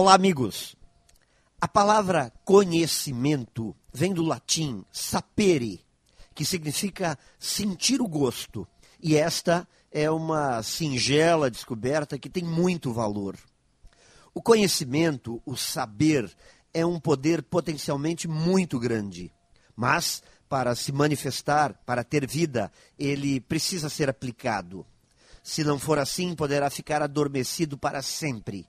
Olá, amigos. A palavra conhecimento vem do latim sapere, que significa sentir o gosto. E esta é uma singela descoberta que tem muito valor. O conhecimento, o saber, é um poder potencialmente muito grande. Mas, para se manifestar, para ter vida, ele precisa ser aplicado. Se não for assim, poderá ficar adormecido para sempre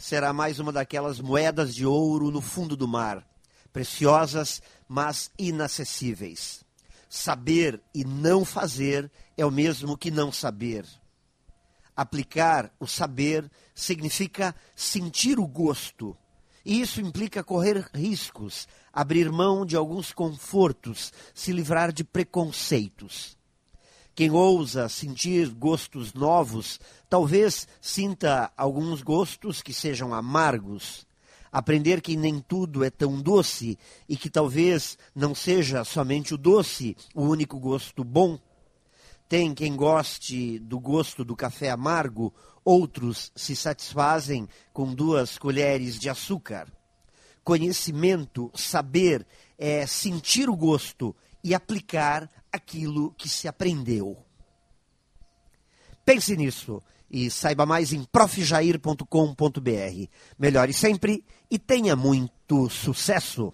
será mais uma daquelas moedas de ouro no fundo do mar, preciosas, mas inacessíveis. Saber e não fazer é o mesmo que não saber. Aplicar o saber significa sentir o gosto. E isso implica correr riscos, abrir mão de alguns confortos, se livrar de preconceitos. Quem ousa sentir gostos novos, talvez sinta alguns gostos que sejam amargos. Aprender que nem tudo é tão doce e que talvez não seja somente o doce o único gosto bom. Tem quem goste do gosto do café amargo, outros se satisfazem com duas colheres de açúcar. Conhecimento, saber, é sentir o gosto e aplicar aquilo que se aprendeu. Pense nisso e saiba mais em profjair.com.br. Melhore sempre e tenha muito sucesso!